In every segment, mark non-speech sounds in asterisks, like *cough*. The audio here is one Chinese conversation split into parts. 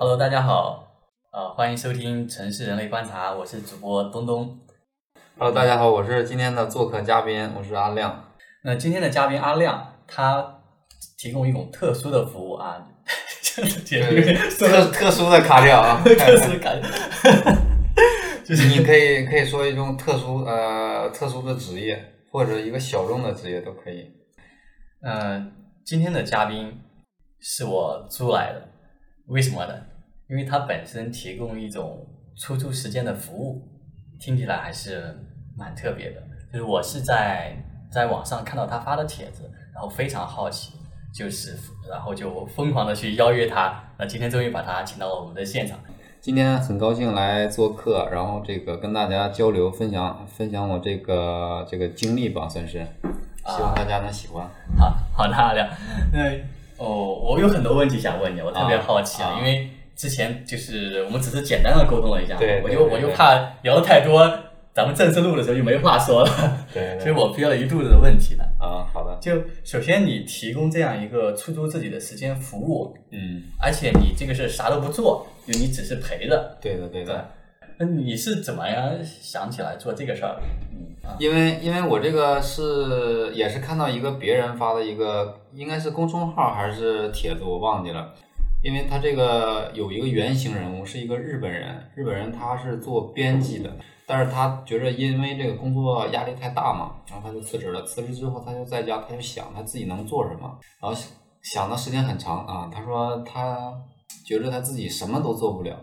Hello，大家好，呃，欢迎收听《城市人类观察》，我是主播东东。Hello，大家好，我是今天的做客嘉宾，我是阿亮。那今天的嘉宾阿亮，他提供一种特殊的服务啊，就是提供一个 *laughs* 特特殊的卡掉啊，*laughs* 特殊的感觉，就是你可以可以说一种特殊呃特殊的职业，或者一个小众的职业都可以。呃，今天的嘉宾是我租来的，为什么呢？因为他本身提供一种出租时间的服务，听起来还是蛮特别的。就是我是在在网上看到他发的帖子，然后非常好奇，就是然后就疯狂的去邀约他。那今天终于把他请到了我们的现场。今天很高兴来做客，然后这个跟大家交流分享分享我这个这个经历吧，算是，希望大家能喜欢。好好的，阿亮。那哦，我有很多问题想问你，我特别好奇啊，啊因为之前就是我们只是简单的沟通了一下，对我就我就怕聊的太多，咱们正式录的时候就没话说了，对所以我憋了一肚子的问题呢。啊，好的，就首先你提供这样一个出租自己的时间服务，嗯，而且你这个是啥都不做，就你只是陪着，对的对对的。。那你是怎么样想起来做这个事儿？嗯啊，因为因为我这个是也是看到一个别人发的一个，应该是公众号还是帖子，我忘记了。因为他这个有一个原型人物是一个日本人，日本人他是做编辑的，但是他觉着因为这个工作压力太大嘛，然后他就辞职了。辞职之后他就在家，他就想他自己能做什么，然后想的时间很长啊。他说他觉着他自己什么都做不了，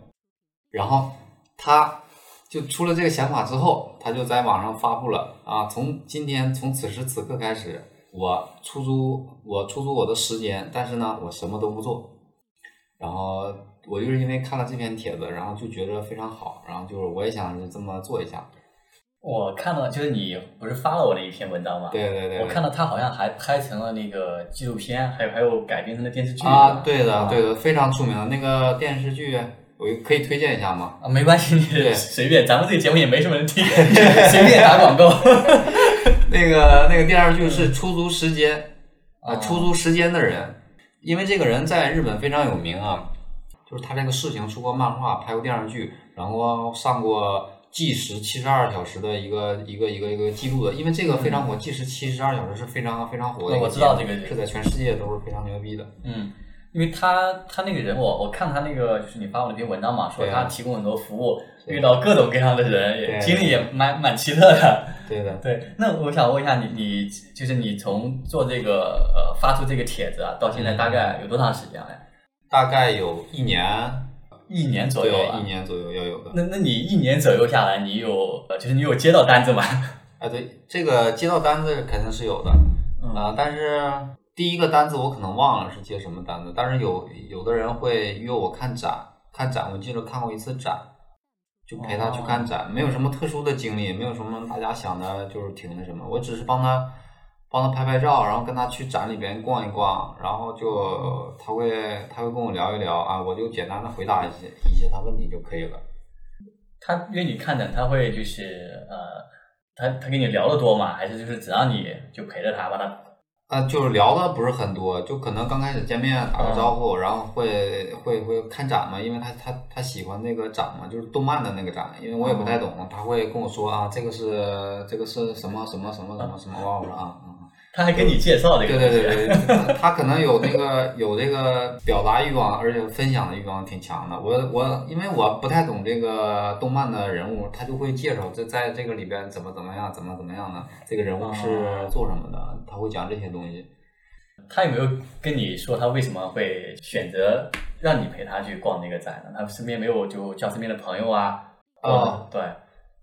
然后他就出了这个想法之后，他就在网上发布了啊，从今天从此时此刻开始，我出租我出租我的时间，但是呢，我什么都不做。然后我就是因为看了这篇帖子，然后就觉得非常好，然后就是我也想这么做一下。我看到就是你不是发了我的一篇文章吗？对对对，我看到他好像还拍成了那个纪录片，还有还有改编成了电视剧啊，对的啊对的，非常出名的那个电视剧，我可以推荐一下吗？啊，没关系，你随便，咱们这个节目也没什么人听，*laughs* 随便打广告。*laughs* 那个那个电视剧是出租时间，*laughs* 哦啊，出租时间的人，因为这个人在日本非常有名啊，就是他这个事情出过漫画，拍过电视剧，然后上过计时七十二小时的一个一个一个一个记录的，因为这个非常火，计时七十二小时是非常非常火的我知道这个是在全世界都是非常牛逼的。嗯，因为他他那个人我我看他那个就是你发我那篇文章嘛，说他提供很多服务，遇到各种各样的人，也经历也蛮蛮奇特的。对的，对，那我想问一下你，你就是你从做这个呃发出这个帖子啊，到现在大概有多长时间了呀？大概有一年，一年左对右，了一。年左右要有的。那那你一年左右下来，你有呃就是你有接到单子吗？*laughs* 啊，对，这个接到单子肯定是有的，嗯啊，但是第一个单子我可能忘了是接什么单子，但是有有的人会约我看展，看展，我记得看过一次展，就陪他去看展，没有什么特殊的经历，没有什么大家想的就是挺那什么，我只是帮他帮他拍拍照，然后跟他去展里边逛一逛，然后就他会他会跟我聊一聊啊，我就简单的回答一些一些他问题就可以了。他约你看展，他会就是呃，他他跟你聊的多吗？还是就是只让你就陪着他，把他啊，就是聊的不是很多，就可能刚开始见面打个招呼，然后会会会看展嘛，因为他他他喜欢那个展嘛，就是动漫的那个展，因为我也不太懂，他会跟我说啊，这个是这个是什么什么什么什么什么，我说啊啊，他还跟你介绍这个对对。对对，他可能有那个有这个表达欲望，而且分享的欲望挺强的。我我因为我不太懂这个动漫的人物，他就会介绍这在这个里边怎么怎么样，怎么怎么样的，这个人物是做什么的，他会讲这些东西。他有没有跟你说他为什么会选择让你陪他去逛那个展呢？他身边没有就叫身边的朋友啊？啊对，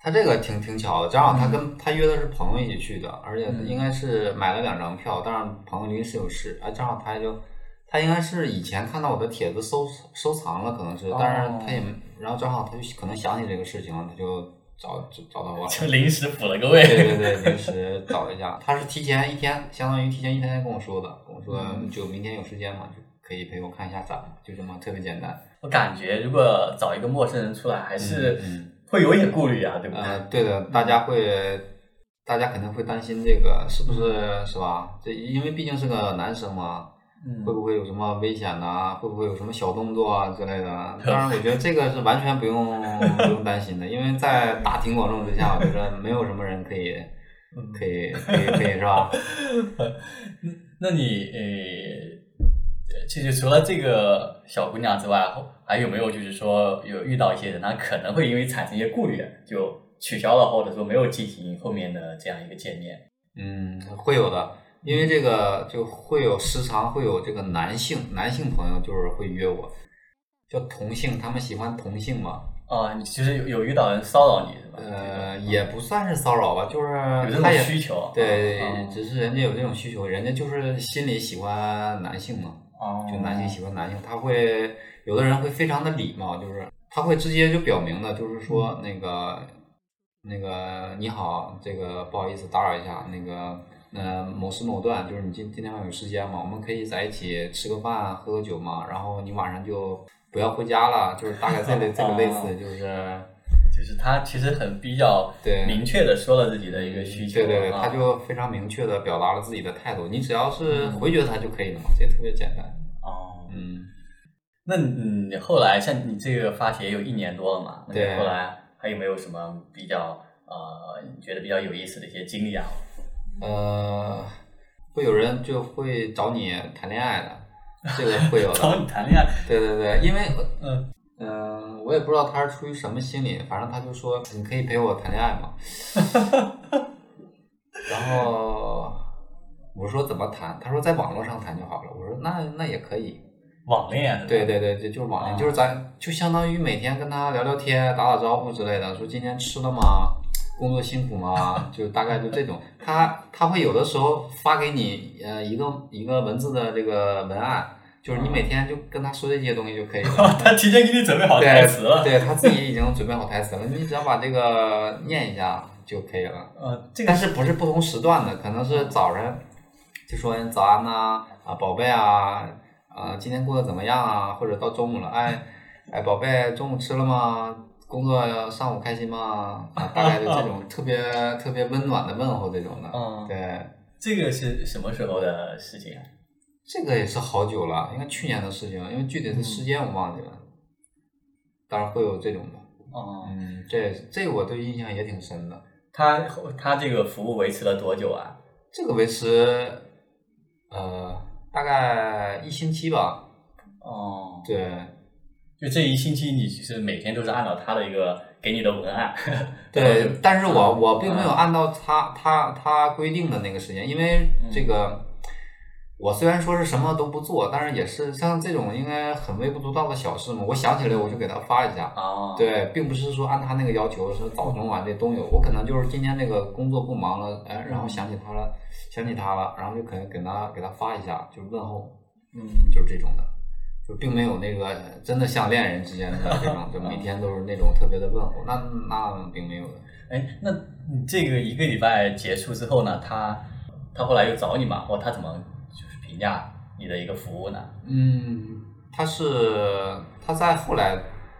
他这个挺挺巧的，正好他跟他约的是朋友一起去的，而且嗯应该是买了两张票，但是朋友临时有事，哎，正好他就他应该是以前看到我的帖子收收藏了，可能是，但是他也没，然后正好他就可能想起这个事情了，他就找找找到我了。就临时补了个位。*laughs* 对对对，临时找了一下，他是提前一天，相当于提前一天跟我说的，跟我说嗯就明天有时间嘛，就可以陪我看一下展，就这么特别简单。我感觉如果找一个陌生人出来，还是嗯会有一点顾虑啊，对不对？呃，对的，大家会，大家肯定会担心这个是不是是吧？这因为毕竟是个男生嘛，嗯会不会有什么危险呐、会不会有什么小动作啊之类的？*laughs* 当然，我觉得这个是完全不用不用担心的，因为在大庭广众之下，我觉得没有什么人可以可以可以可以是吧？*laughs* 那你呃，其实除了这个小姑娘之外，还有没有就是说有遇到一些人，他可能会因为产生一些顾虑，就取消了，或者说没有进行后面的这样一个见面？嗯，会有的，因为这个就会有时常会有这个男性男性朋友就是会约我，叫同性，他们喜欢同性嘛。啊，你其实有有遇到人骚扰你是吧？呃，也不算是骚扰吧，就是有这种需求。对，嗯只是人家有这种需求，人家就是心里喜欢男性嘛，哦，就男性喜欢男性，他会有的人会非常的礼貌，就是他会直接就表明的，就是说那个那个你好，这个不好意思打扰一下，那个呃某时某段，就是你今今天晚上有时间吗？我们可以在一起吃个饭，喝个酒嘛，然后你晚上就不要回家了，就是大概这类 *laughs* 这个类似，就是就是他其实很比较对明确的说了自己的一个需求，对对对，啊他就非常明确的表达了自己的态度，你只要是回绝他就可以了嘛，这特别简单。哦，嗯，那你你后来像你这个发帖也有一年多了嘛？那你对后来还有没有什么比较呃你觉得比较有意思的一些经历啊？呃，会有人就会找你谈恋爱的，*laughs* 这个会有找的。你谈恋爱？对对对，因为嗯，嗯、我也不知道他是出于什么心理，反正他就说你可以陪我谈恋爱嘛。*laughs* 然后我说怎么谈？他说在网络上谈就好了。我说那那也可以。网恋？对对对，这就是网恋，啊就是咱就相当于每天跟他聊聊天、打打招呼之类的，说今天吃了吗？工作辛苦吗？*laughs* 就大概就这种。他他会有的时候发给你呃一个一个文字的这个文案，就是你每天就跟他说这些东西就可以了。*laughs* 他提前给你准备好台词了。对，对他自己已经准备好台词了，你只要把这个念一下就可以了。呃，这个但是不是不同时段的，可能是早晨就说早安呐、啊，宝贝啊，啊，今天过得怎么样啊？或者到中午了，哎，哎，宝贝，中午吃了吗？工作上午开心吗？啊，*laughs* 大概就这种 *laughs* 特别特别温暖的问候这种的。嗯对，这个是什么时候的事情啊？这个也是好久了，应该去年的事情，因为具体的时间我忘记了。当然会有这种的，哦、嗯，这这个我对印象也挺深的。他他这个服务维持了多久啊？这个维持，呃，大概一星期吧。哦，对，就这一星期，你其实每天都是按照他的一个给你的文案。对，但是我嗯我并没有按照他他他规定的那个时间，因为这个我虽然说是什么都不做，但是也是像这种应该很微不足道的小事嘛，我想起来我就给他发一下。哦，对，并不是说按他那个要求是早中晚这都有，我可能就是今天那个工作不忙了，哎，然后想起他了，想起他了，然后就可能给他给他发一下，就是问候，嗯，就是这种的，就并没有那个真的像恋人之间的那种，就每天都是那种特别的问候，那那并没有的。哎，那你这个一个礼拜结束之后呢，他他后来又找你嘛，或他怎么就是评价你的一个服务呢？嗯，他是他在后来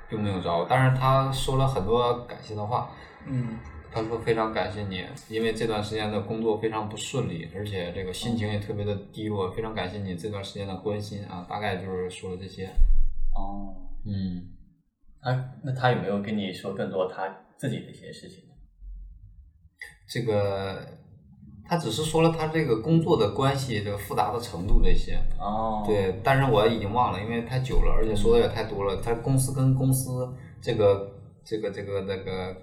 并没有找我，但是他说了很多感谢的话。嗯，他说非常感谢你，因为这段时间的工作非常不顺利，而且这个心情也特别的低落，非常感谢你这段时间的关心啊，大概就是说了这些。哦，嗯，他那他有没有跟你说更多他自己的一些事情？这个他只是说了他这个工作的关系这个复杂的程度这些。哦，，对，但是我已经忘了，因为太久了，而且说的也太多了。他公司跟公司这个这个这个那个，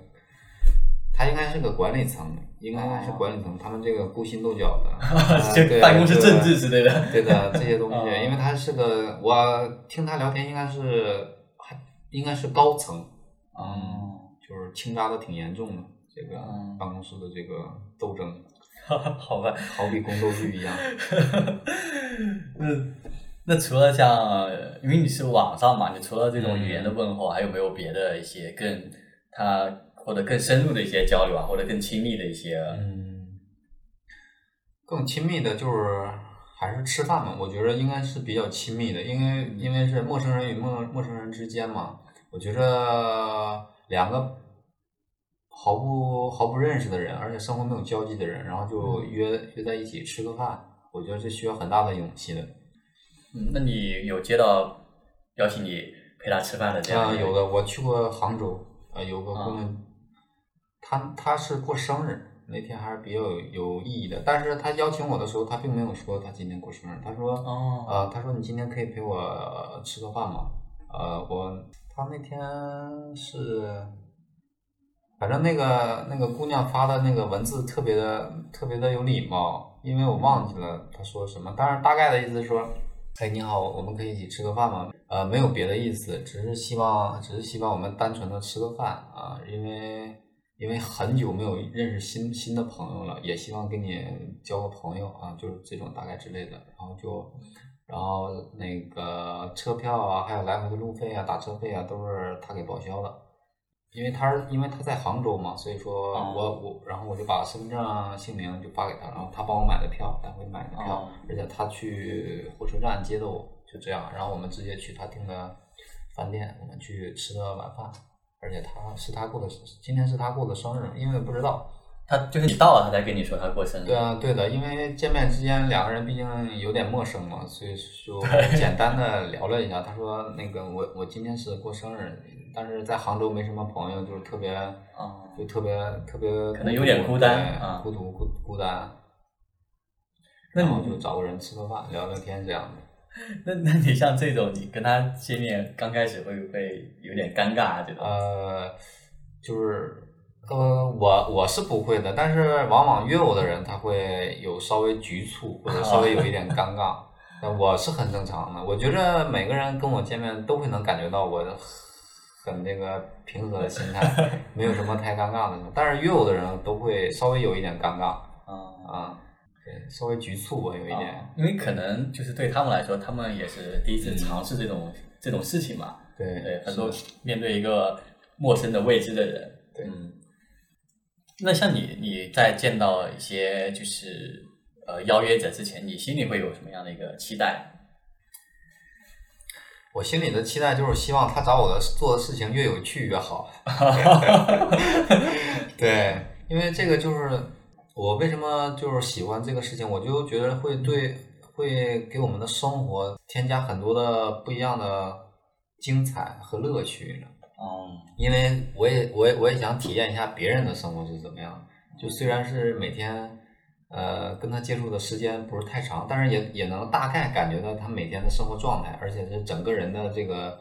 他应该是个管理层，应该是管理层，他们这个勾心斗角的，*laughs* 啊就对办公室政治之类的。对的这些东西，*laughs* 哦因为他是个，我听他聊天应该是还应该是高层，嗯，就是倾轧的挺严重的，这个嗯办公室的这个斗争，*laughs* 好吧。好比宫斗剧一样。那那除了像，因为你是网上嘛，你除了这种语言的问候，还有没有别的一些更他或者更深入的一些交流啊，或者更亲密的一些？嗯，更亲密的就是还是吃饭嘛，我觉得应该是比较亲密的，因为因为是陌生人与陌陌生人之间嘛，我觉着两个毫不毫不认识的人，而且生活没有交集的人，然后就约约在一起吃个饭，我觉得这需要很大的勇气的。嗯，那你有接到邀请你陪他吃饭的这样啊、有的，我去过杭州，啊、有个姑啊娘，她她是过生日，那天还是比较有有意义的。但是他邀请我的时候，他并没有说他今天过生日，他说，哦，呃，他说你今天可以陪我吃个饭吗？呃，我他那天是，反正那个那个姑娘发的那个文字特别的特别的有礼貌，因为我忘记了她说什么，但是大概的意思是说，哎，你好，我们可以一起吃个饭吗？呃，没有别的意思，只是希望，只是希望我们单纯的吃个饭啊，因为因为很久没有认识新新的朋友了，也希望跟你交个朋友啊，就是这种大概之类的，然后就。然后那个车票啊，还有来回的路费啊、打车费啊，都是他给报销的。因为他是因为他在杭州嘛，所以说哦我我然后我就把身份证啊姓名就发给他，然后他帮我买的票，来回买的票，哦而且他去火车站接的我，就这样，然后我们直接去他订的饭店，我们去吃的晚饭，而且他是他过的，今天是他过的生日，因为不知道，他就是你到了，他才跟你说他过生日。对啊，对的，因为见面之间两个人毕竟有点陌生嘛，所以说简 *laughs* 单的聊了一下。他说那个我我今天是过生日，但是在杭州没什么朋友，就是特别哦就特别特别可能有点孤单啊孤独孤孤单。那然后就找个人吃个饭聊聊天这样的。*laughs* 那 *laughs* 那你像这种，你跟他见面刚开始会不会有点尴尬啊？这种呃，就是呃，我我是不会的，但是往往约我的人他会有稍微局促或者稍微有一点尴尬，*laughs* 那我是很正常的。我觉着每个人跟我见面都会能感觉到我很那个平和的心态，没有什么太尴尬的。但是约我的人都会稍微有一点尴尬啊啊，对，稍微局促吧，有一点。啊因为可能就是对他们来说，他们也是第一次尝试这种、这种事情嘛。对对，很多面对一个陌生的未知的人，对嗯。那像你，你在见到一些就是呃邀约者之前，你心里会有什么样的一个期待？我心里的期待就是希望他找我的做的事情越有趣越好。*laughs* *laughs* 对，因为这个就是我为什么就是喜欢这个事情，我就觉得会对会给我们的生活添加很多的不一样的精彩和乐趣呢。哦、因为我也我也我也想体验一下别人的生活是怎么样。就虽然是每天呃跟他接触的时间不是太长，但是也也能大概感觉到他每天的生活状态，而且是整个人的这个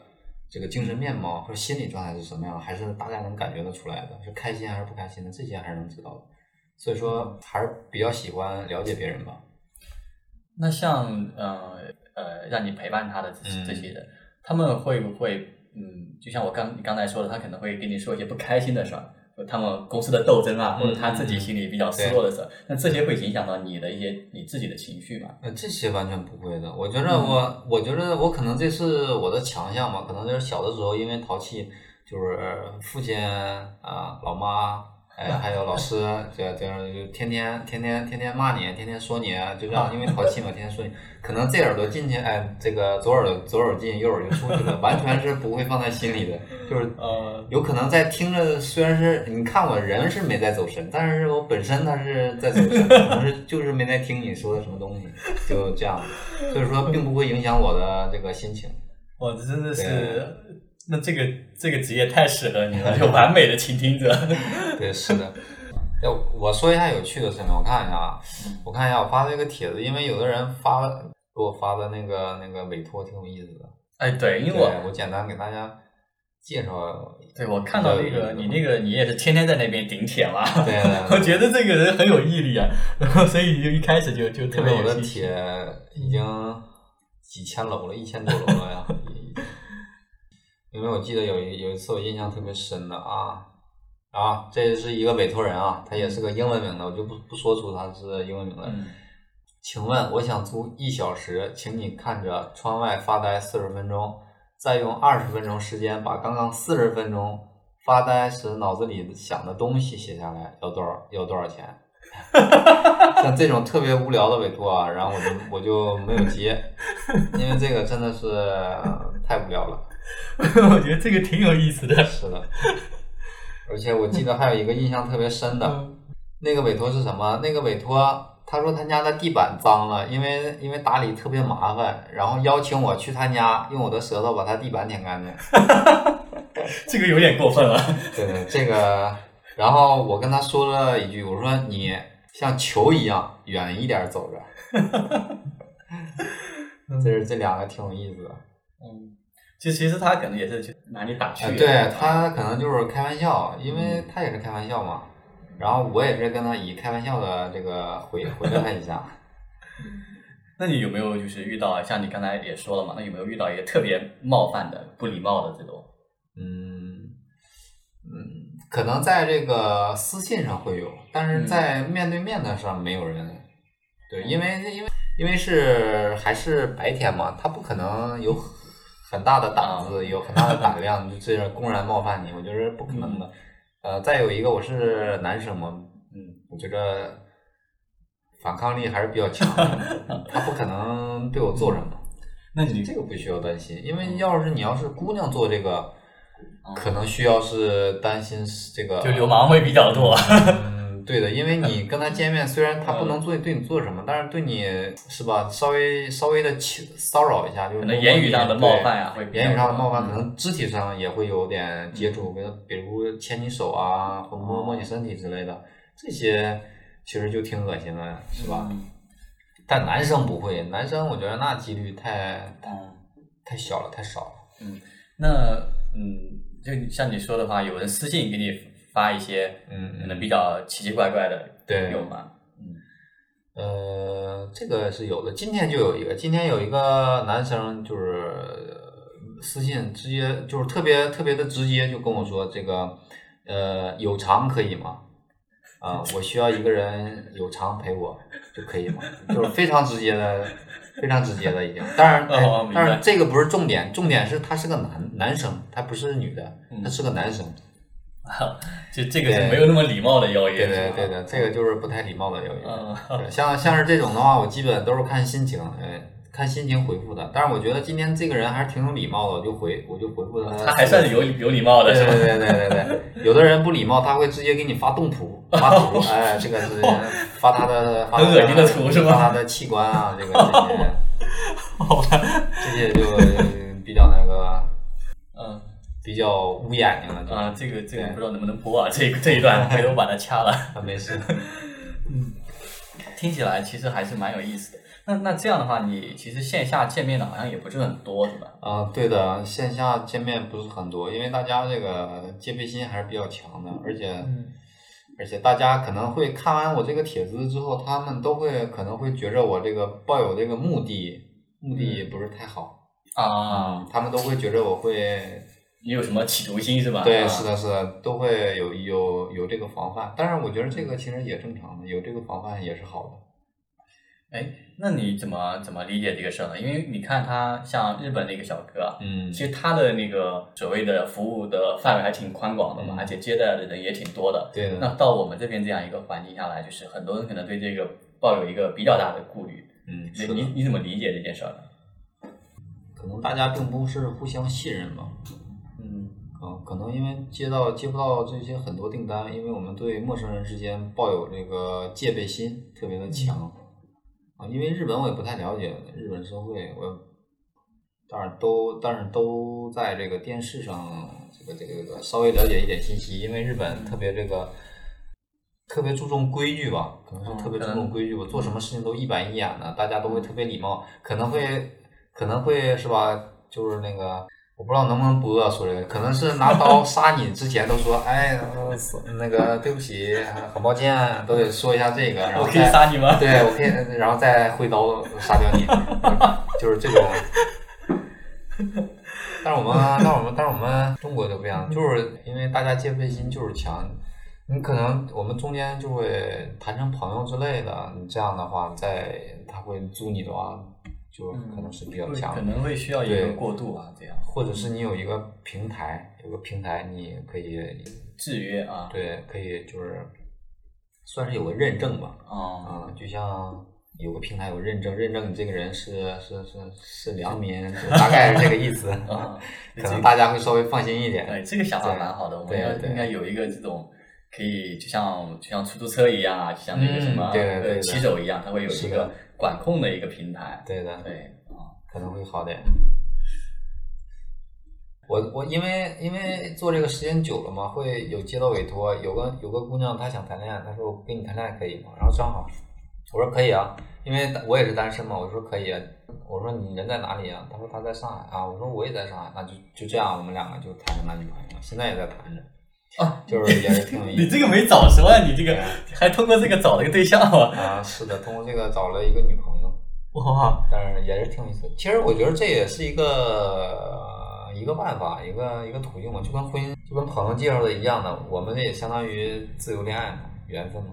这个精神面貌和心理状态是什么样，还是大概能感觉得出来的，是开心还是不开心的，这些还是能知道的。所以说还是比较喜欢了解别人吧。那像呃呃让你陪伴他的这些这些人，他们会不会嗯，就像我刚你刚才说的，他可能会跟你说一些不开心的事儿，就他们公司的斗争啊，嗯或者他自己心里比较失落的事儿，那这些会影响到你的一些你自己的情绪吗？呃，这些完全不会的。我觉得我，我觉得我可能这是我的强项吧。可能就是小的时候因为淘气，就是父亲啊、老妈，哎，还有老师，这这样就天天天天天天骂你，天天说你，就这样，因为淘气嘛，天天说你。可能这耳朵进去，哎，这个左耳朵左耳进，右耳就出去了，完全是不会放在心里的。*laughs* 就是呃，有可能在听着，虽然是你看我人是没在走神，但是我本身他是在走神，可能是 *laughs* 就是没在听你说的什么东西，就这样，所以说并不会影响我的这个心情。哇，这真的是，那这个这个职业太适合你了，就完美的倾听者。*laughs* 对，是的。要，我说一下有趣的事情，我看一下啊，我看一下我发的这个帖子，因为有的人发了给我发的那个那个委托挺有意思的，哎，对，因为我我简单给大家介绍。对我看到那个你那个你也是天天在那边顶帖嘛，对 *laughs* 我觉得这个人很有毅力啊，然后所以你就一开始就就特别有信心。帖已经几千楼了，一千多楼了呀。*laughs* 因为我记得有一有一次我印象特别深的啊啊，这是一个委托人啊，他也是个英文名的，我就不不说出他是英文名了。嗯，请问我想租一小时，请你看着窗外发呆四十分钟，再用二十分钟时间把刚刚四十分钟发呆时脑子里想的东西写下来，要多少要多少钱？*laughs* 像这种特别无聊的委托啊，然后我就我就没有接，因为这个真的是呃太无聊了。*laughs* 我觉得这个挺有意思的。是的，而且我记得还有一个印象特别深的，嗯那个委托是什么？那个委托他说他家的地板脏了，因为因为打理特别麻烦，然后邀请我去他家用我的舌头把他地板舔干净。*laughs* 这个有点过分了。对对，这个，然后我跟他说了一句，我说你像球一样远一点走着。*laughs* 这是这两个挺有意思的。嗯，就其实他可能也是去拿你打趣、啊，对他可能就是开玩笑，因为他也是开玩笑嘛。然后我也是跟他以开玩笑的这个回回了他一下。*laughs* 那你有没有就是遇到像你刚才也说了嘛？那有没有遇到一个特别冒犯的、不礼貌的这种？嗯嗯，可能在这个私信上会有，但是在面对面的上没有人。对，因为因为因为是还是白天嘛，他不可能有很大的胆子，有很大的胆量，就 *laughs* 这样公然冒犯你，我觉得不可能的。呃，再有一个，我是男生嘛，嗯，我觉得反抗力还是比较强的，*laughs* 他不可能对我做什么。那你这个不需要担心，因为要是你要是姑娘做这个，可能需要是担心这个，就流氓会比较多。*laughs* 嗯，对的，因为你跟他见面，虽然他不能做对你做什么，但是对你是吧，稍微稍微的骚扰一下，就是可能言语上的冒犯啊，会言语上的冒犯，可能肢体上也会有点接触，比如比如牵你手啊，或摸摸你身体之类的，这些其实就挺恶心的，是吧？但男生不会，男生我觉得那几率太太太小了，太少了。嗯，那嗯，就像你说的话，有人私信给你发一些，嗯，可能比较奇奇怪怪的，对，有吗？嗯，呃，这个是有的。今天就有一个，今天有一个男生就是私信，直接就是特别特别的直接，就跟我说这个，呃，有偿可以吗？啊，*laughs* 我需要一个人有偿陪我就可以吗？*laughs* 就是非常直接的，非常直接的已经。当然，*laughs* 哦、但是这个不是重点，重点是他是个男男生，他不是女的，他是个男生。就 *laughs* 这个是没有那么礼貌的邀约。对对对的，这个就是不太礼貌的邀约。像像是这种的话，我基本都是看心情，哎，看心情回复的。但是我觉得今天这个人还是挺有礼貌的，我就回我就回复他。他还算是有有礼貌的，对对对对对对。有的人不礼貌，他会直接给你发动图，发图，*laughs* 哎，这个是发他的很恶心的图是吧？发他的器官啊，这个这些，*laughs* 好吧，这些就。比较捂眼睛了啊！这个这个不知道能不能播啊？这这一段 *laughs* 回头把它掐了。*laughs* 啊，没事。*laughs* 嗯，听起来其实还是蛮有意思的。那那这样的话，你其实线下见面的好像也不是很多，是吧？啊，对的，线下见面不是很多，因为大家这个戒备心还是比较强的，而且、嗯、而且大家可能会看完我这个帖子之后，他们都会可能会觉着我这个抱有这个目的目的不是太好啊、嗯，他们都会觉着我会。你有什么企图心是吧？对，是的，是的，都会有有有这个防范。当然我觉得这个其实也正常的，有这个防范也是好的。哎，那你怎么怎么理解这个事儿呢？因为你看他像日本那个小哥，嗯，其实他的那个所谓的服务的范围还挺宽广的嘛，嗯、而且接待的人也挺多的。对的。那到我们这边这样一个环境下来，就是很多人可能对这个抱有一个比较大的顾虑。嗯，你你怎么理解这件事儿呢？可能大家并不是互相信任吧。嗯。啊，可能因为接到接不到这些很多订单，因为我们对陌生人之间抱有这个戒备心特别的强。啊，因为日本我也不太了解日本社会，我当然都但是都在这个电视上这个这个这个稍微了解一点信息，因为日本特别这个特别注重规矩吧，可能是特别注重规矩吧，做什么事情都一板一眼的，大家都会特别礼貌，可能会可能会是吧，就是那个。我不知道能不能播啊，说这个，可能是拿刀杀你之前都说，哎，那个对不起，很抱歉，都得说一下这个，然后我可以杀你吗？对，我可以，然后再挥刀杀掉你，就是这种。但是我们，但是我们，但是我们中国就不一样，就是因为大家戒备心就是强，你可能我们中间就会谈成朋友之类的，你这样的话，在他会租你的话。就可能是比较强，可能会需要一个过渡啊，这样，或者是你有一个平台，有个平台你可以制约啊，对，可以就是算是有个认证吧，啊、嗯，就像有个平台有认证，认证你这个人是是是是良民，大概是这个意思，*laughs* 啊，可能大家会稍微放心一点。对，这个想法蛮好的，我们要对应该有一个这种可以就像就像出租车一样啊，就像那个什么嗯对对对呃骑手一样，它会有一个管控的一个平台。对的，对啊，可能会好点。我我因为因为做这个时间久了嘛，会有接到委托，有个有个姑娘她想谈恋爱，她说我跟你谈恋爱可以吗？然后正好我说可以啊，因为我也是单身嘛，我说可以啊。我说你人在哪里啊？她说她在上海啊。我说我也在上海，那就就这样，我们两个就谈成男女朋友了，现在也在谈着。啊，*laughs* 就是也是挺有意思。你这个没早说啊，你这个还通过这个找了个对象啊？啊，是的，通过这个找了一个女朋友。哇，但是也是挺有意思。其实我觉得这也是一个一个办法，一个一个途径嘛，就跟婚姻就跟朋友介绍的一样的，我们这也相当于自由恋爱嘛，缘分嘛。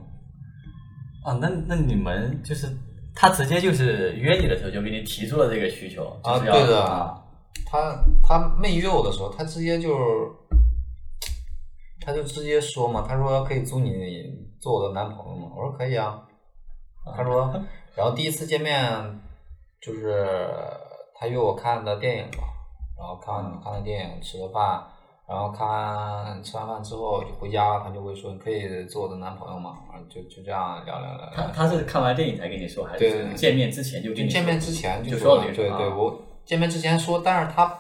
啊，那那你们就是他直接就是约你的时候就给你提出了这个需求，就啊，是要对的啊，他他没约我的时候，他直接就是，他就直接说嘛，他说可以租你做我的男朋友嘛，我说可以啊。他说，*laughs* 然后第一次见面就是他约我看的电影嘛，然后看看了电影，吃了饭，然后看完吃完饭之后就回家，他就会说你可以做我的男朋友嘛，就就这样聊聊聊聊。他他是看完电影才跟你说，还对是见面之前就见面之前就说说了这个事儿对对，啊我见面之前说，但是他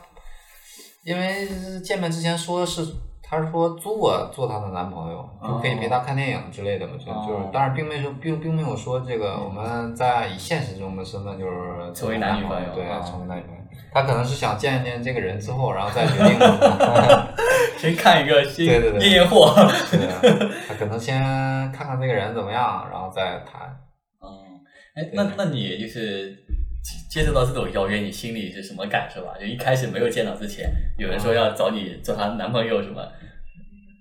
因为见面之前说的是，他是说租我做她的男朋友，就可以陪她看电影之类的嘛，就就是哦，但是并没有并并没有说这个我们在以现实中的身份就是成为男女朋友对，啊成为男女朋友。他可能是想见一见这个人之后，然后再决定。*laughs* *laughs* 先看一个先对对对验验货。对啊，他可能先看看这个人怎么样，然后再谈。嗯，哎，那那你就是接接受到这种邀约，你心里是什么感受啊？就一开始没有见到之前，有人说要找你做她男朋友什么，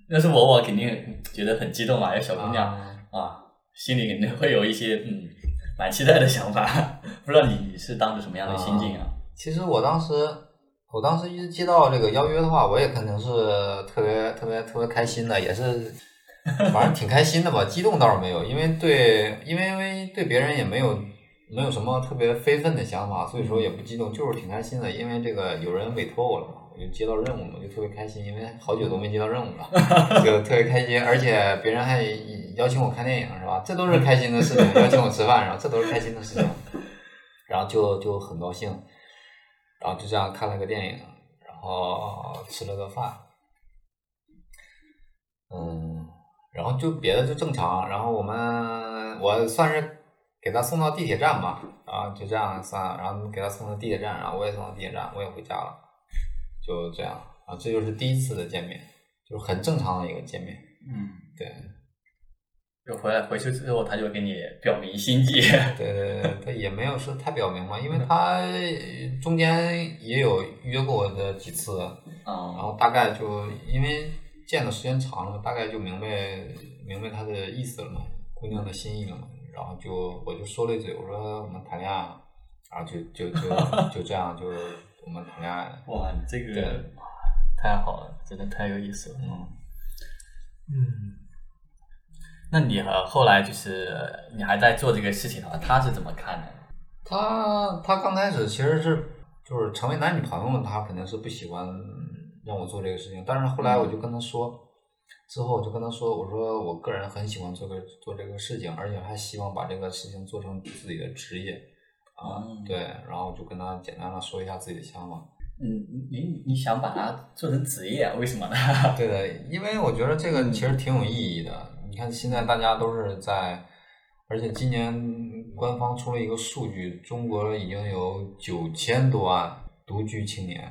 要是我，我肯定觉得很激动嘛，有小姑娘啊啊，心里肯定会有一些嗯蛮期待的想法。*laughs* 不知道你是当时什么样的心境啊？其实我当时，我当时一接到这个邀约的话，我也肯定是特别特别特别开心的，也是反正挺开心的吧。*laughs* 激动倒是没有，因为对，因为因为对别人也没有没有什么特别非分的想法，所以说也不激动，就是挺开心的。因为这个有人委托我了嘛，我就接到任务了，我就特别开心，因为好久都没接到任务了，*laughs* 就特别开心。而且别人还邀请我看电影，是吧？这都是开心的事情，邀请我吃饭，是吧？这都是开心的事情。然后就就很高兴。然后就这样看了个电影，然后吃了个饭，嗯，然后就别的就正常。然后我们我算是给他送到地铁站吧，然后就这样算了，然后给他送到地铁站，然后我也送到地铁站，我也回家了，就这样啊，这就是第一次的见面，就是很正常的一个见面，嗯，对。就回来回去之后，他就给你表明心迹。对对对，他也没有说太表明嘛，因为他 *laughs* 中间也有约过我的几次，嗯然啊，后大概就因为见的时间长了，大概就明白明白他的意思了嘛，姑娘的心意了嘛，然后就我就说了一嘴，我说我们谈恋爱啊，然后就就就 *laughs* 就这样，就是我们谈恋爱了。哇，你这个太好了，真的太有意思了。嗯嗯，那你和后来就是你还在做这个事情的话，他是怎么看的？他他刚开始其实是就是成为男女朋友，他肯定是不喜欢让我做这个事情，但是后来我就跟他说，之后我就跟他说，我说我个人很喜欢做个做这个事情，而且还希望把这个事情做成自己的职业啊，嗯对，然后就跟他简单的说一下自己的想法。嗯，你你想把它做成职业，为什么呢？*laughs* 对的，因为我觉得这个其实挺有意义的。你看现在大家都是在，而且今年官方出了一个数据，中国已经有九千多万独居青年。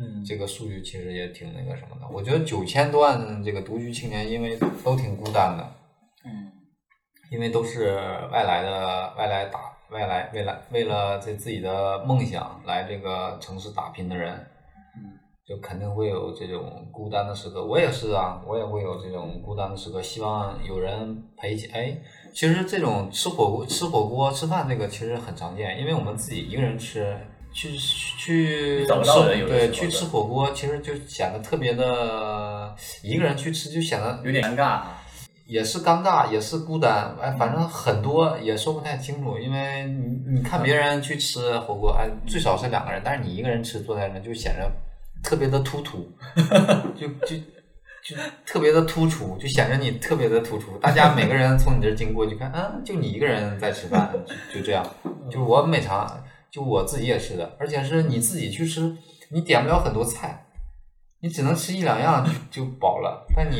嗯这个数据其实也挺那个什么的。我觉得九千多万这个独居青年，因为都挺孤单的，嗯因为都是外来的外来打外来为了为了这自己的梦想来这个城市打拼的人，嗯就肯定会有这种孤单的时刻。我也是啊，我也会有这种孤单的时刻，希望有人陪起。哎，其实这种吃火锅、吃火锅、吃饭这个其实很常见，因为我们自己一个人吃，去去找不到人吃有的时候对对去吃火锅，其实就显得特别的，一个人去吃就显得有点尴尬啊。也是尴尬，也是孤单，哎，反正很多也说不太清楚，因为你你看别人去吃火锅，哎，最少是两个人，但是你一个人吃坐在那就显得特别的突突，*laughs* 就就就特别的突出，就显得你特别的突出。大家每个人从你这经过，就看，嗯，就你一个人在吃饭，就就这样。就我每场，就我自己也吃的，而且是你自己去吃，你点不了很多菜，你只能吃一两样就就饱了。但你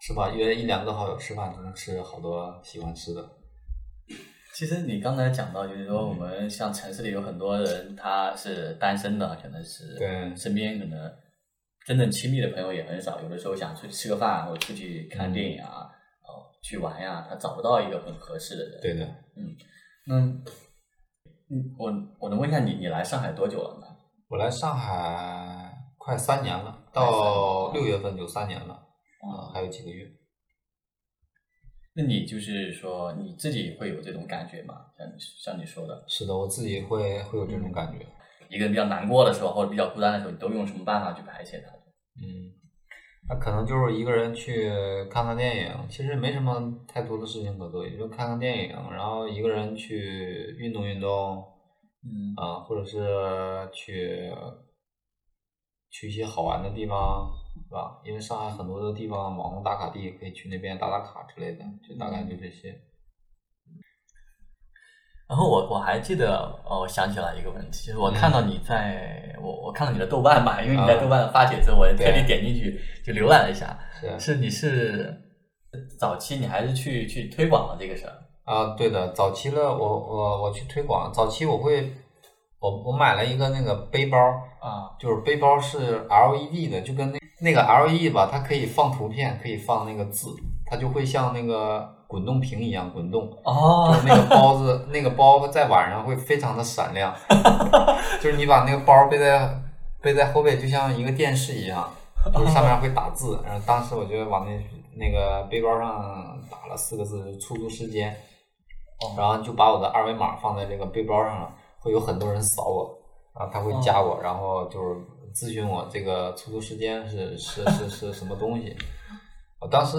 是吧？约一两个好友吃饭，就能吃好多喜欢吃的。其实你刚才讲到，就是说我们像城市里有很多人他是单身的，可能是对身边可能真正亲密的朋友也很少，有的时候想出去吃个饭或者出去看电影啊，哦去玩呀，他找不到一个很合适的人。对的，嗯，嗯，我我能问一下你，你来上海多久了呢？我来上海快三年了，到六月份就三年了，啊，还有几个月。那你就是说你自己会有这种感觉吗？像你像你说的，是的，我自己会会有这种感觉。一个人比较难过的时候或者比较孤单的时候，你都用什么办法去排解它？嗯，那可能就是一个人去看看电影，其实没什么太多的事情可做，也就看看电影，然后一个人去运动运动，嗯啊，或者是去去一些好玩的地方，是吧？因为上海很多的地方网红打卡地，可以去那边打打卡之类的，就大概就这些。然后我我还记得，哦，我想起来一个问题，就是我看到你在，我我看到你的豆瓣嘛，因为你在啊豆瓣发帖之后，我也特地点进去就浏览了一下，是。是你是早期你还是去去推广了这个事儿？啊，对的，早期了，我我我去推广，早期我会，我我买了一个那个背包，啊。就是背包是 LED 的，就跟那那个 LED 吧，它可以放图片，可以放那个字，它就会像那个滚动屏一样滚动。哦就是那个包子，*laughs* 那个包在晚上会非常的闪亮，*laughs* 就是你把那个包背在背在后背，就像一个电视一样，就是上面会打字。*laughs* 然后当时我就往那那个背包上打了四个字“出租时间”，哦然后就把我的二维码放在这个背包上了，会有很多人扫我，然后他会加我，然后就是咨询我这个出租时间是是是是什么东西。我当时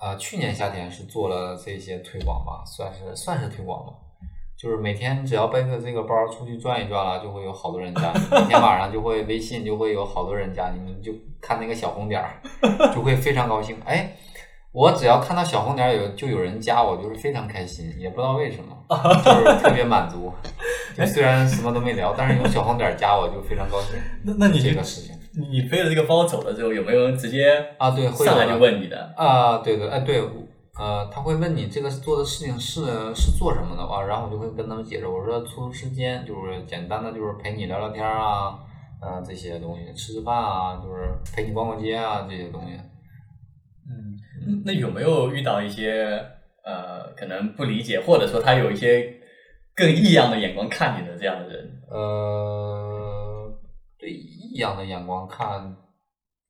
呃去年夏天是做了这些推广吧，算是算是推广吧。就是每天只要背着这个包出去转一转了，就会有好多人加你。每天晚上就会微信就会有好多人加你，你就看那个小红点儿，就会非常高兴。哎，我只要看到小红点儿有就有人加我，就是非常开心，也不知道为什么，就是特别满足。*laughs* 就虽然什么都没聊，但是有小红点儿加我就非常高兴。*laughs* 那那你这个事情你你背着这个包走了之后，有没有人直接啊，对，会上来就问你的？啊，对对，哎，对，呃，他会问你这个做的事情是是做什么的啊，然后我就会跟他们解释，我说出租时间就是简单的就是陪你聊聊天啊，呃，这些东西，吃吃饭啊，就是陪你逛逛街啊，这些东西。嗯，那有没有遇到一些呃，可能不理解，或者说他有一些更异样的眼光看你的这样的人？呃，对异样的眼光看，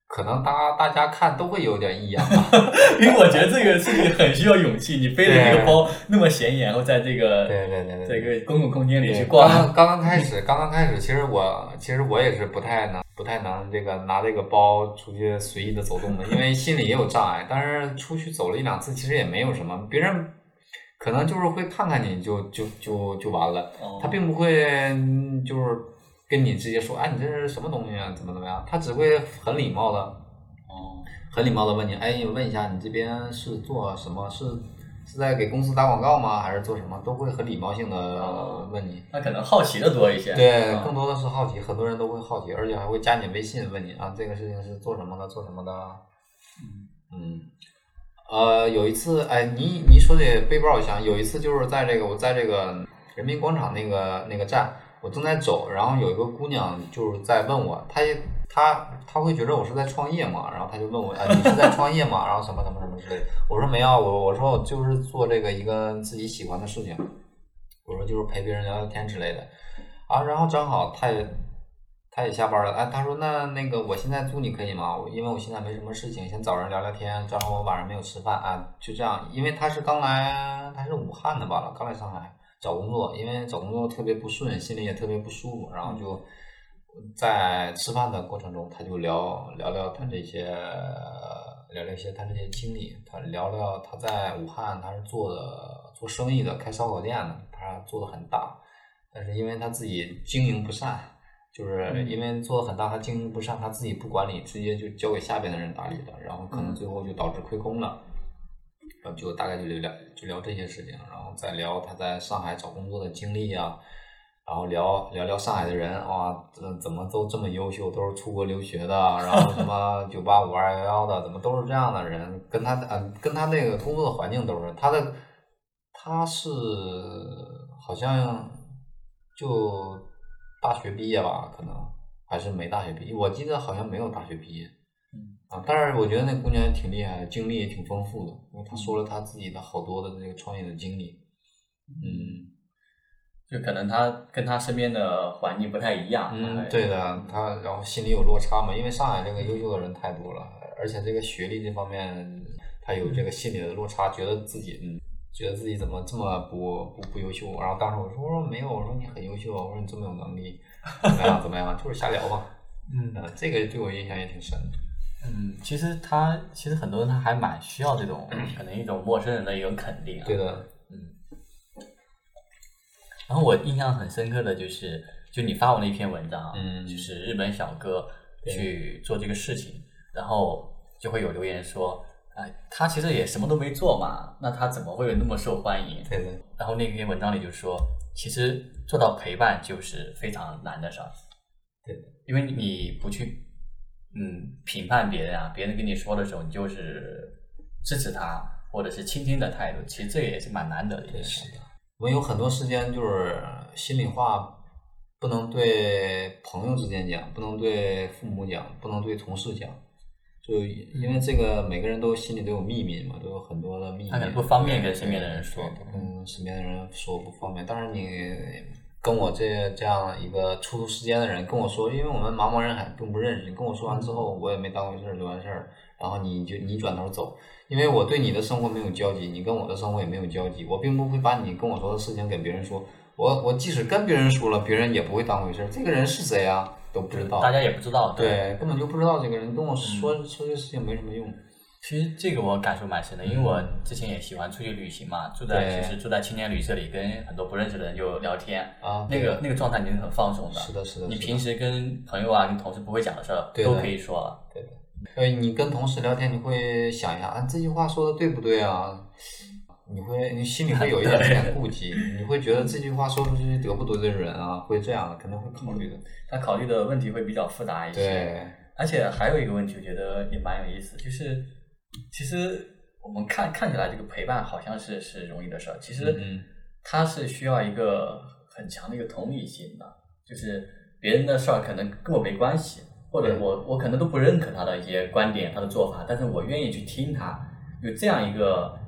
可能大大家看都会有点异样吧。*laughs* 因为我觉得这个事情很需要勇气，你背着这个包那么显眼，然后在这个对对对对这个公共空间里去逛刚，刚开始，刚刚开始，其实我其实我也是不太能不太能这个拿这个包出去随意的走动的，因为心里也有障碍。但是出去走了一两次，其实也没有什么，别人可能就是会看看你就就就就完了，哦他并不会嗯就是跟你直接说，哎，你这是什么东西啊，怎么怎么样？他只会很礼貌的哦，很礼貌的问你，哎，问一下你这边是做什么？是是在给公司打广告吗？还是做什么？都会很礼貌性的哦问你。那可能好奇的多一些。对，嗯更多的是好奇，很多人都会好奇，而且还会加你微信问你啊，这个事情是做什么的，做什么的。嗯，呃，有一次，哎，你你说这背包，我想有一次就是在这个我在这个人民广场那个那个站，我正在走，然后有一个姑娘就是在问我，她也她她会觉得我是在创业嘛，然后她就问我，啊，你是在创业吗？然后什么什么什么之类，我说没有，我我说我就是做这个一个自己喜欢的事情，我说就是陪别人聊聊天之类的，啊，然后正好她也。她也下班了，哎，她说那那个我现在租你可以吗？因为我现在没什么事情，先找人聊聊天，正好我晚上没有吃饭啊，就这样。因为她是刚来，她是武汉的吧，刚来上海找工作，因为找工作特别不顺，心里也特别不舒服，然后就在吃饭的过程中，他就聊聊聊他这些，聊聊一些他这些经历，他聊聊他在武汉他是做的做生意的，开烧烤店的，他做的很大，但是因为他自己经营不善。就是因为做的很大，他经营不善，他自己不管理，直接就交给下边的人打理了，然后可能最后就导致亏空了。就大概就聊就聊这些事情，然后再聊他在上海找工作的经历啊，然后聊聊聊上海的人哇，怎怎么都这么优秀，都是出国留学的，然后什么九八五二幺幺的，怎么都是这样的人？跟他嗯，跟他那个工作的环境都是他的，他是好像就大学毕业吧，可能还是没大学毕业，我记得好像没有大学毕业。啊，但是我觉得那姑娘也挺厉害，经历也挺丰富的，因为她说了她自己的好多的这个创业的经历，嗯，就可能她跟她身边的环境不太一样，嗯，对的，她然后心里有落差嘛，因为上海这个优秀的人太多了，而且这个学历这方面，她有这个心理的落差，觉得自己嗯，觉得自己怎么这么不不不优秀，然后当时我说我说没有，我说你很优秀，我说你这么有能力，怎么样怎么样，就是瞎聊吧，嗯，这个对我印象也挺深的。嗯，其实他其实很多人他还蛮需要这种可能一种陌生人的一种肯定啊。对的，嗯。然后我印象很深刻的就是，就你发我那篇文章，嗯，就是日本小哥去做这个事情，然后就会有留言说，哎，他其实也什么都没做嘛，那他怎么会那么受欢迎？对的。然后那篇文章里就说，其实做到陪伴就是非常难的事儿。对的，因为你不去。嗯，评判别人啊，别人跟你说的时候，你就是支持他，或者是倾听的态度，其实这也是蛮难得的一件事。我们有很多时间就是心里话不能对朋友之间讲，不能对父母讲，不能对同事讲，就因为这个每个人都心里都有秘密嘛，都有很多的秘密，不方便跟身边的人说，跟身边的人说不方便。但是你。跟我这这样一个出租时间的人跟我说，因为我们茫茫人海并不认识。你跟我说完之后，我也没当回事儿，就完事儿。然后你就你转头走，因为我对你的生活没有交集，你跟我的生活也没有交集。我并不会把你跟我说的事情给别人说。我我即使跟别人说了，别人也不会当回事儿。这个人是谁啊？都不知道。大家也不知道。对，根本就不知道这个人。跟我说说这事情没什么用。其实这个我感受蛮深的，因为我之前也喜欢出去旅行嘛，住在其实住在青年旅社里，跟很多不认识的人就聊天啊，那个那个状态你是很放松的。是的，是的。你平时跟朋友啊、跟同事不会讲的事儿，都可以说了。对的。呃，你跟同事聊天，你会想一下，啊，这句话说的对不对啊？你会，你心里会有一点 *laughs* 点顾忌，你会觉得这句话说出去得不得罪人啊？会这样，肯定会考虑的。他考虑的问题会比较复杂一些。对。而且还有一个问题，我觉得也蛮有意思，就是。其实我们看看起来这个陪伴好像是是容易的事儿，其实它是需要一个很强的一个同理心的，就是别人的事儿可能跟我没关系，或者我我可能都不认可他的一些观点、他的做法，但是我愿意去听他，有这样一个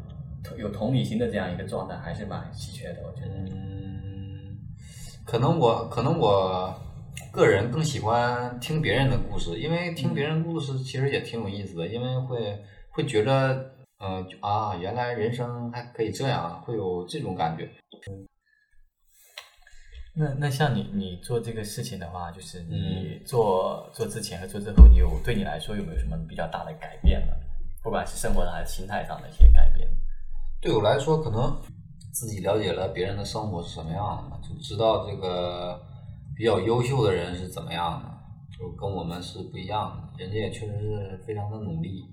有同理心的这样一个状态，还是蛮稀缺的，我觉得。嗯，可能我可能我个人更喜欢听别人的故事，因为听别人故事其实也挺有意思的，因为会。会觉得，嗯，啊，原来人生还可以这样，会有这种感觉。那那像你你做这个事情的话，就是你做做之前和做之后，你有对你来说有没有什么比较大的改变呢？不管是生活上还是心态上的一些改变。对我来说，可能自己了解了别人的生活是什么样的，就知道这个比较优秀的人是怎么样的，就跟我们是不一样的，人家也确实是非常的努力。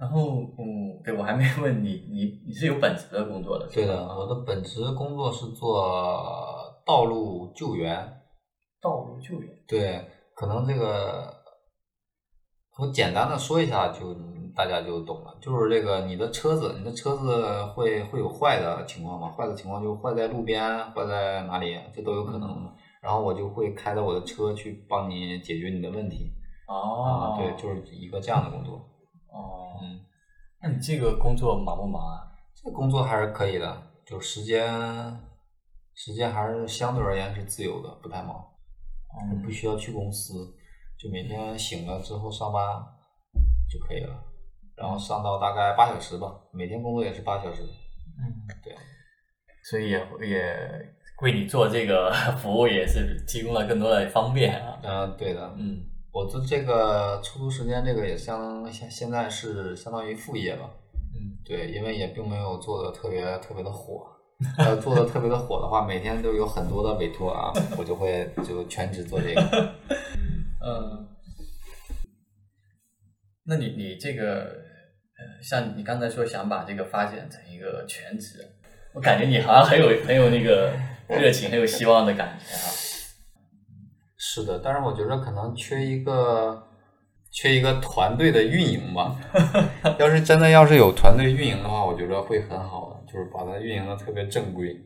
然后，嗯，对我还没问你，你你是有本职的工作的？对的，我的本职工作是做道路救援。道路救援。对，可能这个我简单的说一下，就大家就懂了。就是这个，你的车子，你的车子会会有坏的情况吗？坏的情况就坏在路边，坏在哪里，这都有可能。然后我就会开着我的车去帮你解决你的问题。哦。对，就是一个这样的工作。哦，嗯，那你这个工作忙不忙啊？这个工作还是可以的，就时间时间还是相对而言是自由的，不太忙，嗯，不需要去公司，就每天醒了之后上班就可以了，然后上到大概八小时吧，每天工作也是八小时，嗯，对，所以也也为你做这个 *laughs* 服务也是提供了更多的方便啊，嗯，对的，嗯。我的这个出租时间，这个也相现现在是相当于副业吧。嗯，对，因为也并没有做的特别特别的火，要做的特别的火的话，每天都有很多的委托啊，我就会就全职做这个。*laughs* 嗯，那你你这个呃，像你刚才说想把这个发展成一个全职，我感觉你好像很有很有那个热情，很有希望的感觉啊。是的，但是我觉得可能缺一个缺一个团队的运营吧。*laughs* 要是真的要是有团队运营的话，我觉得会很好的，就是把它运营的特别正规，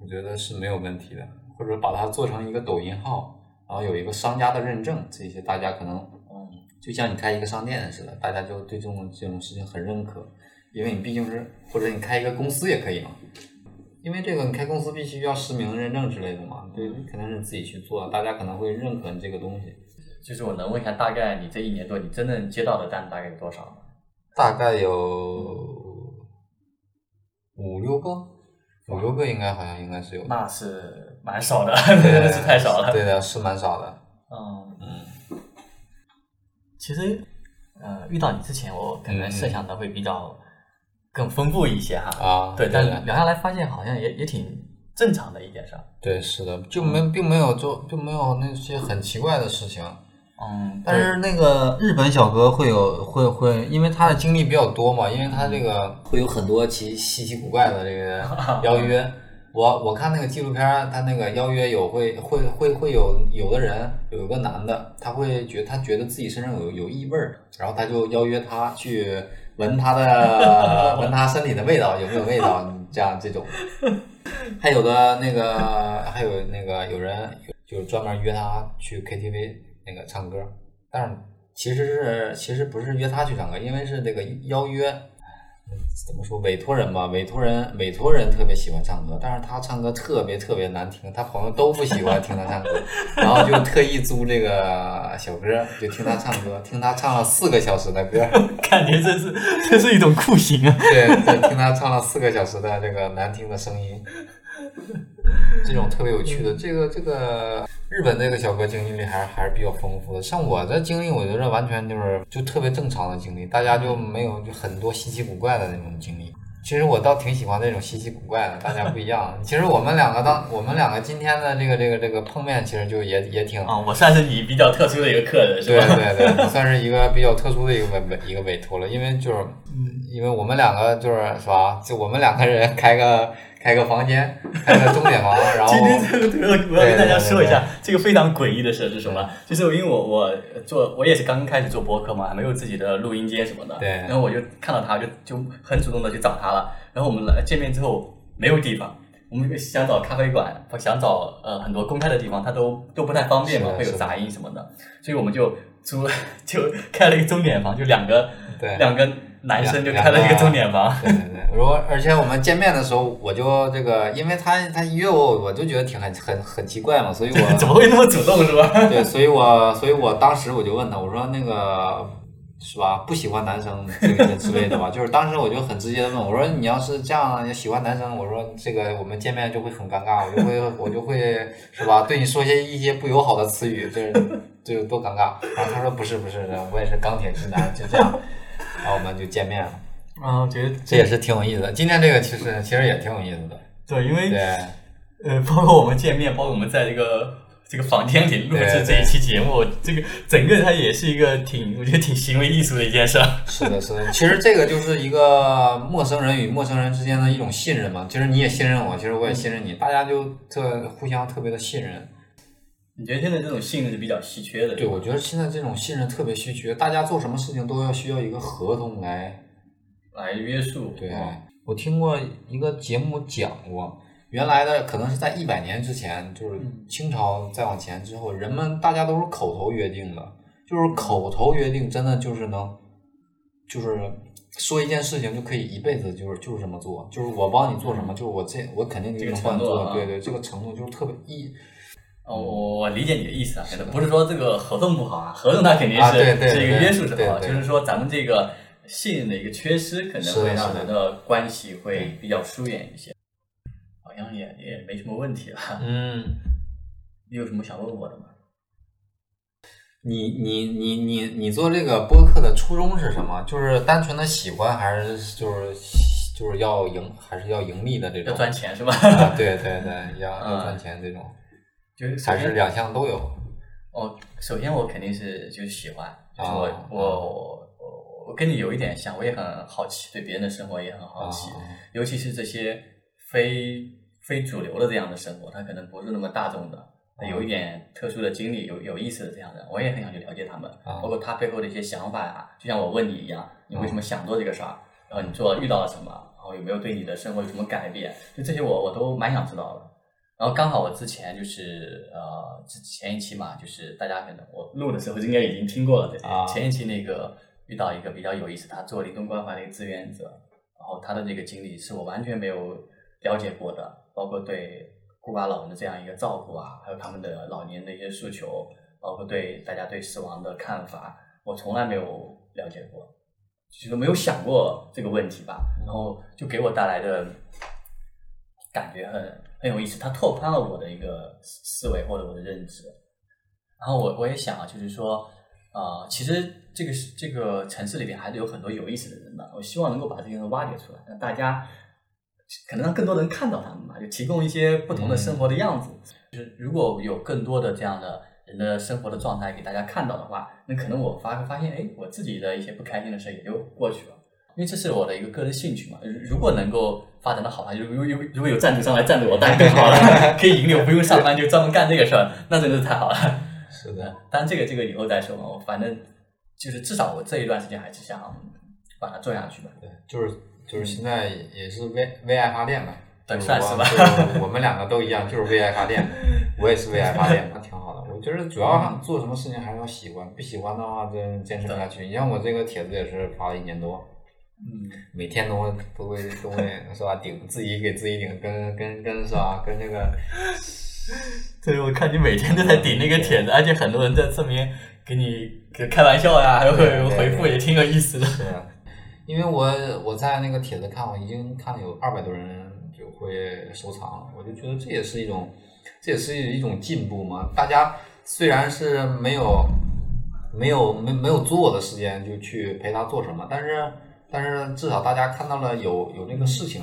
我觉得是没有问题的。或者把它做成一个抖音号，然后有一个商家的认证，这些大家可能，嗯，就像你开一个商店似的，大家就对这种这种事情很认可，因为你毕竟是或者你开一个公司也可以嘛。因为这个，你开公司必须要实名认证之类的嘛，对，肯定是自己去做，大家可能会认可你这个东西。就是我能问一下，大概你这一年多，你真正接到的单大概有多少吗？大概有五六个，五六个应该好像应该是有。那是蛮少的，*laughs* 真的是太少了。对的，是蛮少的。嗯嗯。其实，呃，遇到你之前，我可能设想的会比较。更丰富一些哈啊，对，但聊下来发现好像也也挺正常的一件事儿。对，是的，就没并没有做，并没有那些很奇怪的事情。嗯，但是那个日本小哥会有会会，因为他的经历比较多嘛，因为他这个会有很多奇稀奇古怪的这个 *laughs* 邀约。我我看那个纪录片，他那个邀约有会会会会有有的人有一个男的，他会觉他觉得自己身上有有异味儿，然后他就邀约他去。闻他的，*laughs* 闻他身体的味道有没有味道？这样这种，还有的那个，还有那个有人就专门约他去 KTV 那个唱歌，但是其实是其实不是约他去唱歌，因为是那个邀约。怎么说委托人吧，委托人委托人特别喜欢唱歌，但是他唱歌特别特别难听，他朋友都不喜欢听他唱歌，然后就特意租这个小哥，就听他唱歌，听他唱了四个小时的歌，*laughs* 感觉这是这是一种酷刑啊！对，听他唱了四个小时的这个难听的声音，*laughs* 这种特别有趣的这个这个。日本这个小哥经历还是还是比较丰富的，像我的经历，我觉得完全就是就特别正常的经历，大家就没有就很多稀奇古怪的那种经历。其实我倒挺喜欢那种稀奇古怪的，大家不一样。其实我们两个当我们两个今天的这个这个这个碰面，其实就也也挺啊，我算是你比较特殊的一个客人，是吧？对对对，算是一个比较特殊的一个委委一个委托了，因为就是因为我们两个就是是吧？就我们两个人开个。开个房间，开个钟点房，*laughs* 然后今天这个我要跟大家说一下，这个非常诡异的事是什么？就是因为我我做我也是刚刚开始做播客嘛，还没有自己的录音间什么的。对。然后我就看到他，就就很主动的去找他了。然后我们来见面之后没有地方，我们想找咖啡馆，想找呃很多公开的地方，他都都不太方便嘛，会有杂音什么的。所以我们就租 *laughs* 就开了一个钟点房，就两个两个。男生就开了一个重点房，对对对。如果而且我们见面的时候，我就这个，因为他他约我，我就觉得挺很很很奇怪嘛，所以我 *laughs* 怎么会那么主动是吧？对，所以我所以我当时我就问他，我说那个是吧？不喜欢男生这个之类的吧？就是当时我就很直接的问，我说你要是这样喜欢男生，我说这个我们见面就会很尴尬，我就会我就会是吧？对你说些一些不友好的词语，这就多尴尬。然后他说不是不是的，我也是钢铁直男，就这样。然后我们就见面了，啊，我觉得这也是挺有意思的。今天这个其实其实也挺有意思的，对，因为对，呃，包括我们见面，包括我们在这个这个房间里录制这一期节目，这个整个它也是一个挺，我觉得挺行为艺术的一件事。*laughs* 是的，是的，其实这个就是一个陌生人与陌生人之间的一种信任嘛。其实你也信任我，其实我也信任你，大家就特互相特别的信任。你觉得现在这种信任是比较稀缺的？对，我觉得现在这种信任特别稀缺，大家做什么事情都要需要一个合同来来约束。对，我听过一个节目讲过，原来的可能是在一百年之前，就是清朝再往前之后，人们大家都是口头约定的，就是口头约定，真的就是能，就是说一件事情就可以一辈子，就是就是这么做，就是我帮你做什么，就是我这我肯定就能帮你做，对对，这个承诺就是特别一。哦，我我理解你的意思啊，不是说这个合同不好啊，合同它肯定是是一个约束是好，就是说咱们这个信任的一个缺失，可能会让人的关系会比较疏远一些。好像也也没什么问题了。嗯，*laughs* 你有什么想问我的吗？你你你你你做这个播客的初衷是什么？就是单纯的喜欢，还是就是？就是要盈还是要盈利的这种要赚钱是吧？啊，对对对，要要赚钱这种，还是两项都有。哦，首先我肯定是就是喜欢，就是我、啊我我我跟你有一点像，我也很好奇，对别人的生活也很好奇，啊尤其是这些非非主流的这样的生活，他可能不是那么大众的，有一点特殊的经历，有有意思的这样的，我也很想去了解他们，啊包括他背后的一些想法呀、就像我问你一样，你为什么想做这个事儿？然后你做遇到了什么？然后有没有对你的生活有什么改变？就这些我我都蛮想知道的。然后刚好我之前就是呃之前一期嘛，就是大家可能我录的时候应该已经听过了，对，啊？前一期那个遇到一个比较有意思，他做临终关怀的一个志愿者，然后他的这个经历是我完全没有了解过的，包括对孤寡老人的这样一个照顾啊，还有他们的老年的一些诉求，包括对大家对死亡的看法，我从来没有了解过，就是没有想过这个问题吧，然后就给我带来的感觉很很有意思，它拓宽了我的一个思维或者我的认知。然后我我也想啊，就是说，呃，其实这个是这个城市里边还是有很多有意思的人的，我希望能够把这些人挖掘出来，让大家可能让更多人看到他们吧，就提供一些不同的生活的样子。就是如果有更多的这样的人的生活的状态给大家看到的话，那可能我发发现，哎，我自己的一些不开心的事也就过去了。因为这是我的一个个人兴趣嘛，如如果能够发展的好的话，如如如如果有赞助商来赞助我，当然更好了，*laughs* 可以盈利，我不用上班就专门干这个事儿，那真的是太好了。*laughs* 是的，当然这个这个以后再说嘛，我反正就是至少我这一段时间还是想把它做下去吧。对，就是就是现在也是为为爱发电嘛，*laughs* 算是吧就是我们两个都一样，就是为爱发电，我也是为爱发电，那挺好的。我觉得主要做什么事情还是要喜欢，不喜欢的话真坚持不下去。你像我这个帖子也是发了一年多，嗯，每天都会都会都会是吧顶自己给自己顶跟跟跟是吧 *laughs* 跟那个对，我看你每天都在顶那个帖子，而且很多人在侧面给你给开玩笑呀，还有对对回复也挺有意思的。是啊，因为我我在那个帖子看，我已经看了有二百多人就会收藏了，我就觉得这也是一种，这也是一种进步嘛。大家虽然是没有没有没没有做的时间就去陪他做什么，但是但是至少大家看到了有有这个事情，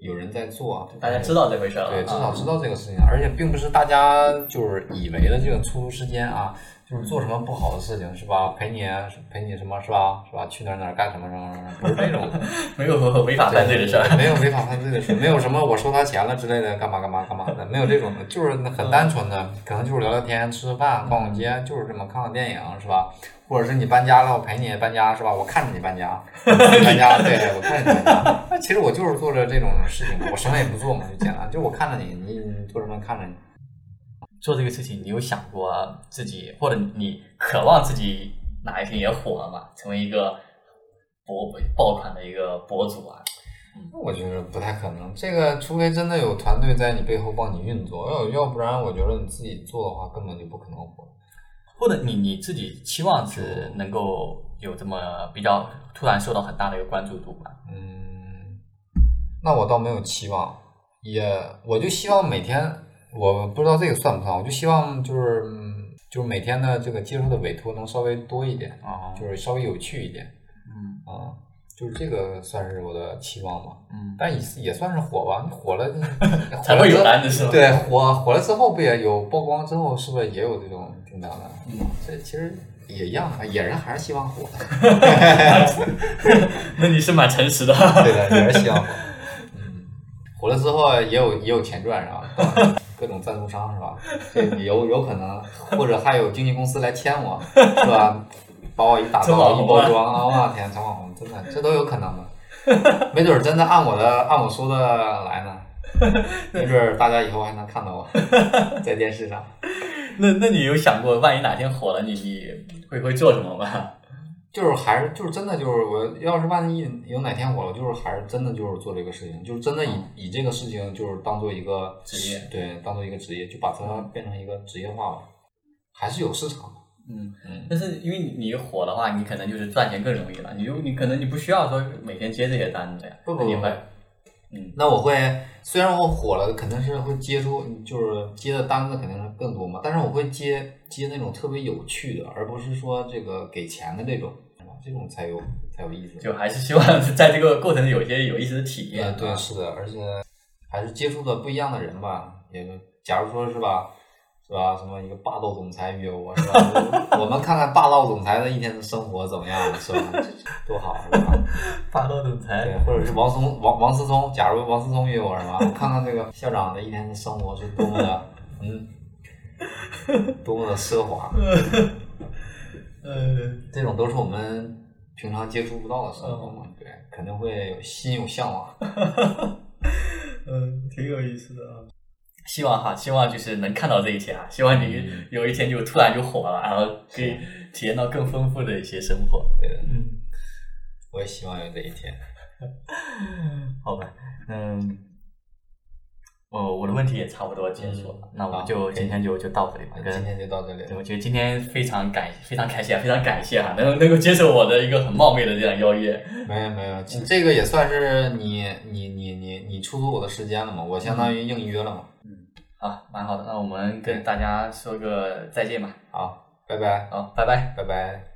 有人在做，大家知道这回事儿了，对，至啊少知道这个事情，而且并不是大家就是以为的这个出租时间啊，就是做什么不好的事情是吧？陪你陪你什么是吧？是吧？去哪儿哪儿干什么什么什么，不是这种 *laughs* 没有违法犯罪的事儿。没有违法犯罪的事，没有什么我收他钱了之类的，干嘛干嘛干嘛的，没有这种的，就是很单纯的，可能就是聊聊天、吃吃饭、逛逛街，就是这么看看电影是吧？或者是你搬家了，我陪你搬家是吧？我看着你搬家，*laughs* 搬家，对对，我看着你搬家。那其实我就是做着这种事情嘛，我什么也不做嘛，就简单，就我看着你，你你做什么看着你。做这个事情，你有想过自己，或者你渴望自己哪一天也火了吗？成为一个博爆款的一个博主啊？我觉得不太可能，这个除非真的有团队在你背后帮你运作，要要不然我觉得你自己做的话根本就不可能火。或者你你自己期望是能够有这么比较突然受到很大的一个关注度吗？嗯，那我倒没有期望，也我就希望每天，我不知道这个算不算，我就希望就是嗯就是每天的这个接受的委托能稍微多一点，啊就是稍微有趣一点。嗯。啊，就是这个算是我的期望吧。嗯，但也也算是火吧，你火了，*laughs* 才会有火了之后单子是吧？对，火火了之后不也有曝光之后，是不是也有这种订单了？嗯，这其实也一样的，也是还是希望火。*laughs* 那你是蛮诚实的。对的，*laughs* 也是希望火。嗯，火了之后也有也有钱赚是吧？各种赞助商是吧？这有有可能，或者还有经纪公司来签我，是吧？把我一打造一包装啊！我天，成网红，真的这都有可能的。*laughs* 没准儿真的按我的按我说的来呢，*laughs* 没准儿大家以后还能看到我在电视上。*laughs* 那那你有想过，万一哪天火了，你你会会做什么吗？就是还是就是真的就是我要是万一有哪天火了，就是还是真的就是做这个事情，就是真的以、嗯以这个事情就是当做一个职业对，当做一个职业，就把它变成一个职业化吧，还是有市场的。嗯，嗯，但是因为你你火的话，你可能就是赚钱更容易了。你就你可能你不需要说每天接这些单子呀，不不不会。嗯那我会虽然我火了，肯定是会接出就是接的单子肯定是更多嘛，但是我会接接那种特别有趣的，而不是说这个给钱的这种。这种才有才有意思。就还是希望在这个过程有一些有意思的体验。对对，是的，而且还是接触的不一样的人吧。也，假如说是吧，是吧？什么一个霸道总裁约我，是吧？我们看看霸道总裁的一天的生活怎么样，是吧？多好，是吧？霸道总裁。对，或者是王松王王思聪，假如王思聪约我，是吧？我看看这个校长的一天的生活是多么的，嗯，多么的奢华。*laughs* 呃，这种都是我们平常接触不到的生活嘛，对，肯定会有心有向往。*laughs* 嗯，挺有意思的啊。希望哈，希望就是能看到这一天啊！希望你有一天就突然就火了，然后可以体验到更丰富的一些生活。对的，嗯，我也希望有这一天。*laughs* 好吧，嗯。哦，我的问题也差不多结束了，那我们就今天就就到这里吧。今天就到这里。我觉得今天非常感非常开心啊，非常感谢哈，能能够接受我的一个很冒昧的这样邀约。没有没有，这个也算是你你你你你出租我的时间了嘛，我相当于应约了嘛。嗯，好，蛮好的，那我们跟大家说个再见吧。好，拜拜。好，拜拜，拜拜。